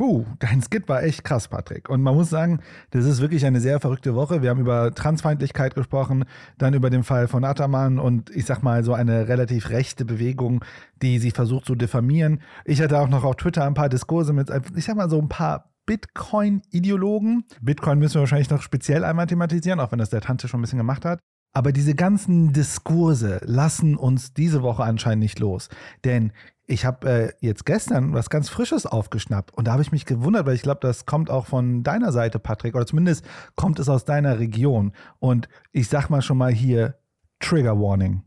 Puh, dein Skit war echt krass, Patrick. Und man muss sagen, das ist wirklich eine sehr verrückte Woche. Wir haben über Transfeindlichkeit gesprochen, dann über den Fall von Ataman und ich sag mal so eine relativ rechte Bewegung, die sie versucht zu diffamieren. Ich hatte auch noch auf Twitter ein paar Diskurse mit, ich sag mal so ein paar Bitcoin-Ideologen. Bitcoin müssen wir wahrscheinlich noch speziell einmal thematisieren, auch wenn das der Tante schon ein bisschen gemacht hat. Aber diese ganzen Diskurse lassen uns diese Woche anscheinend nicht los. Denn ich habe äh, jetzt gestern was ganz Frisches aufgeschnappt und da habe ich mich gewundert, weil ich glaube, das kommt auch von deiner Seite, Patrick, oder zumindest kommt es aus deiner Region. Und ich sag mal schon mal hier Trigger Warning.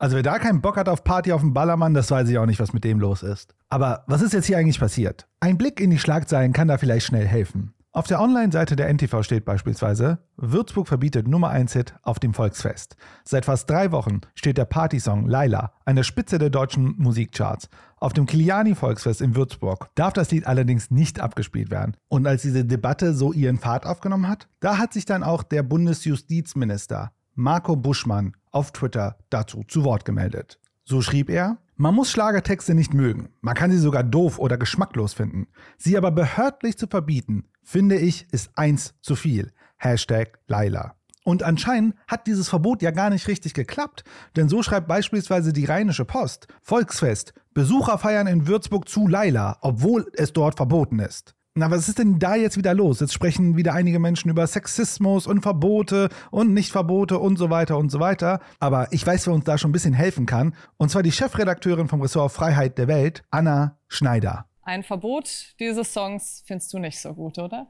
Also wer da keinen Bock hat auf Party auf dem Ballermann, das weiß ich auch nicht, was mit dem los ist. Aber was ist jetzt hier eigentlich passiert? Ein Blick in die Schlagzeilen kann da vielleicht schnell helfen. Auf der Online-Seite der NTV steht beispielsweise, Würzburg verbietet Nummer 1 Hit auf dem Volksfest. Seit fast drei Wochen steht der Partysong Laila an der Spitze der deutschen Musikcharts. Auf dem Kiliani-Volksfest in Würzburg darf das Lied allerdings nicht abgespielt werden. Und als diese Debatte so ihren Pfad aufgenommen hat, da hat sich dann auch der Bundesjustizminister Marco Buschmann auf Twitter dazu zu Wort gemeldet. So schrieb er, man muss Schlagertexte nicht mögen, man kann sie sogar doof oder geschmacklos finden. Sie aber behördlich zu verbieten, finde ich, ist eins zu viel. Hashtag Laila. Und anscheinend hat dieses Verbot ja gar nicht richtig geklappt, denn so schreibt beispielsweise die Rheinische Post, Volksfest, Besucher feiern in Würzburg zu Laila, obwohl es dort verboten ist. Na, was ist denn da jetzt wieder los? Jetzt sprechen wieder einige Menschen über Sexismus und Verbote und Nichtverbote und so weiter und so weiter. Aber ich weiß, wer uns da schon ein bisschen helfen kann. Und zwar die Chefredakteurin vom Ressort Freiheit der Welt, Anna Schneider. Ein Verbot dieses Songs findest du nicht so gut, oder?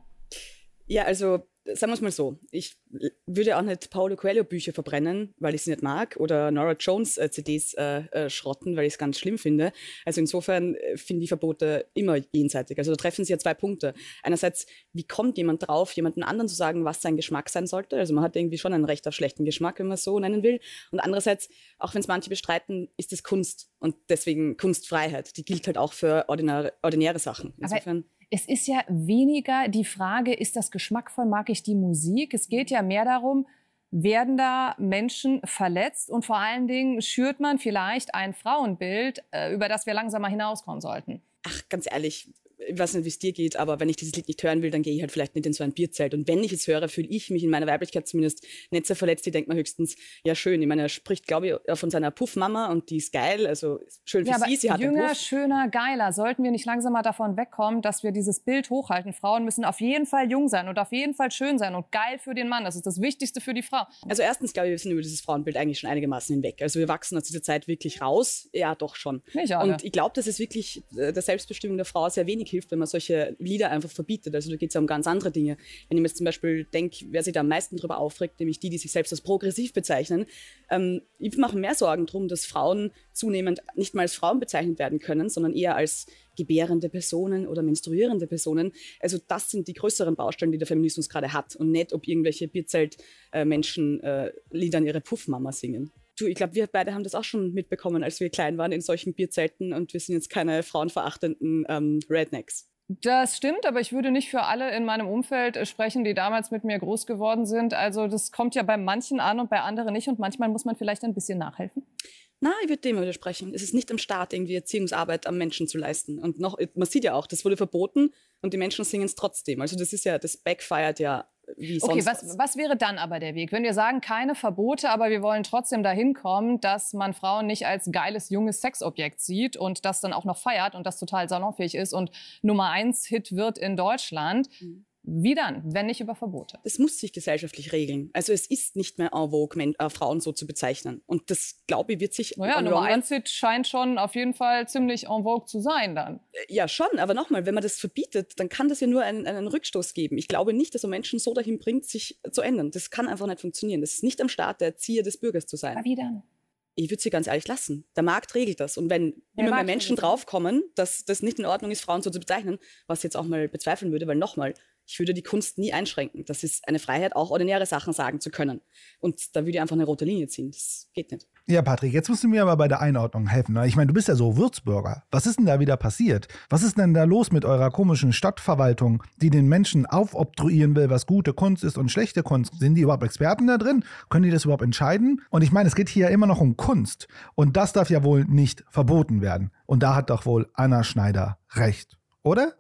Ja, also sagen wir es mal so, ich würde auch nicht Paulo Coelho Bücher verbrennen, weil ich sie nicht mag, oder Nora Jones äh, CDs äh, äh, schrotten, weil ich es ganz schlimm finde. Also insofern äh, finde ich Verbote immer jenseitig. Also da treffen sie ja zwei Punkte. Einerseits, wie kommt jemand drauf, jemanden anderen zu sagen, was sein Geschmack sein sollte? Also man hat irgendwie schon ein Recht auf schlechten Geschmack, wenn man es so nennen will. Und andererseits, auch wenn es manche bestreiten, ist es Kunst und deswegen Kunstfreiheit. Die gilt halt auch für ordinäre, ordinäre Sachen. Insofern. Aber es ist ja weniger die Frage, ist das geschmackvoll, mag ich die Musik? Es geht ja mehr darum, werden da Menschen verletzt und vor allen Dingen schürt man vielleicht ein Frauenbild, äh, über das wir langsam mal hinauskommen sollten. Ach, ganz ehrlich, ich weiß nicht, wie es dir geht, aber wenn ich dieses Lied nicht hören will, dann gehe ich halt vielleicht nicht in so ein Bierzelt. Und wenn ich es höre, fühle ich mich in meiner Weiblichkeit zumindest nicht so verletzt. Die denkt man höchstens, ja schön. Ich meine, er spricht, glaube ich, von seiner Puffmama und die ist geil. Also schön für ja, sie, sie hat Jünger, Puff. schöner, geiler. Sollten wir nicht langsam mal davon wegkommen, dass wir dieses Bild hochhalten? Frauen müssen auf jeden Fall jung sein und auf jeden Fall schön sein und geil für den Mann. Das ist das Wichtigste für die Frau. Also erstens, glaube ich, wir sind über dieses Frauenbild eigentlich schon einigermaßen hinweg. Also wir wachsen aus dieser Zeit wirklich raus. Ja, doch schon. Nicht alle. Und ich glaube, dass es wirklich äh, der Selbstbestimmung der Frau sehr wenig hilft, wenn man solche Lieder einfach verbietet. Also da geht es ja um ganz andere Dinge. Wenn ich mir jetzt zum Beispiel denke, wer sich da am meisten darüber aufregt, nämlich die, die sich selbst als progressiv bezeichnen, ähm, ich mache mehr Sorgen darum, dass Frauen zunehmend nicht mal als Frauen bezeichnet werden können, sondern eher als gebärende Personen oder menstruierende Personen. Also das sind die größeren Baustellen, die der Feminismus gerade hat und nicht, ob irgendwelche Bierzelt-Menschen äh, äh, Lieder an ihre Puffmama singen. Du, ich glaube, wir beide haben das auch schon mitbekommen, als wir klein waren in solchen Bierzelten und wir sind jetzt keine frauenverachtenden ähm, Rednecks. Das stimmt, aber ich würde nicht für alle in meinem Umfeld äh, sprechen, die damals mit mir groß geworden sind. Also das kommt ja bei manchen an und bei anderen nicht und manchmal muss man vielleicht ein bisschen nachhelfen. Na, ich würde dem widersprechen. Es ist nicht am Staat, irgendwie Erziehungsarbeit am Menschen zu leisten. Und noch, man sieht ja auch, das wurde verboten und die Menschen singen es trotzdem. Also das ist ja, das backfired ja wie sonst. Okay, was, was wäre dann aber der Weg? Wenn wir sagen, keine Verbote, aber wir wollen trotzdem dahin kommen, dass man Frauen nicht als geiles, junges Sexobjekt sieht und das dann auch noch feiert und das total salonfähig ist und Nummer eins Hit wird in Deutschland. Mhm. Wie dann, wenn nicht über Verbote? Das muss sich gesellschaftlich regeln. Also es ist nicht mehr en vogue, äh, Frauen so zu bezeichnen. Und das, glaube ich, wird sich... Naja, Nummer eins Hit scheint schon auf jeden Fall ziemlich en vogue zu sein dann. Äh, ja, schon. Aber nochmal, wenn man das verbietet, dann kann das ja nur einen, einen Rückstoß geben. Ich glaube nicht, dass man Menschen so dahin bringt, sich zu ändern. Das kann einfach nicht funktionieren. Das ist nicht am Staat der Erzieher des Bürgers zu sein. Aber wie dann? ich würde sie ganz ehrlich lassen. Der Markt regelt das. Und wenn Der immer mehr Menschen draufkommen, dass das nicht in Ordnung ist, Frauen so zu bezeichnen, was ich jetzt auch mal bezweifeln würde, weil nochmal, ich würde die Kunst nie einschränken. Das ist eine Freiheit, auch ordinäre Sachen sagen zu können. Und da würde ich einfach eine rote Linie ziehen. Das geht nicht. Ja, Patrick, jetzt musst du mir aber bei der Einordnung helfen. ne? Ich meine, du bist ja so Würzburger. Was ist denn da wieder passiert? Was ist denn da los mit eurer komischen Stadtverwaltung, die den Menschen aufobtruieren will, was gute Kunst ist und schlechte Kunst? Sind die überhaupt Experten da drin? Können die das überhaupt entscheiden? Und ich meine, es geht hier ja immer noch um Kunst. Und das darf ja wohl nicht verboten werden. Und da hat doch wohl Anna Schneider recht, oder?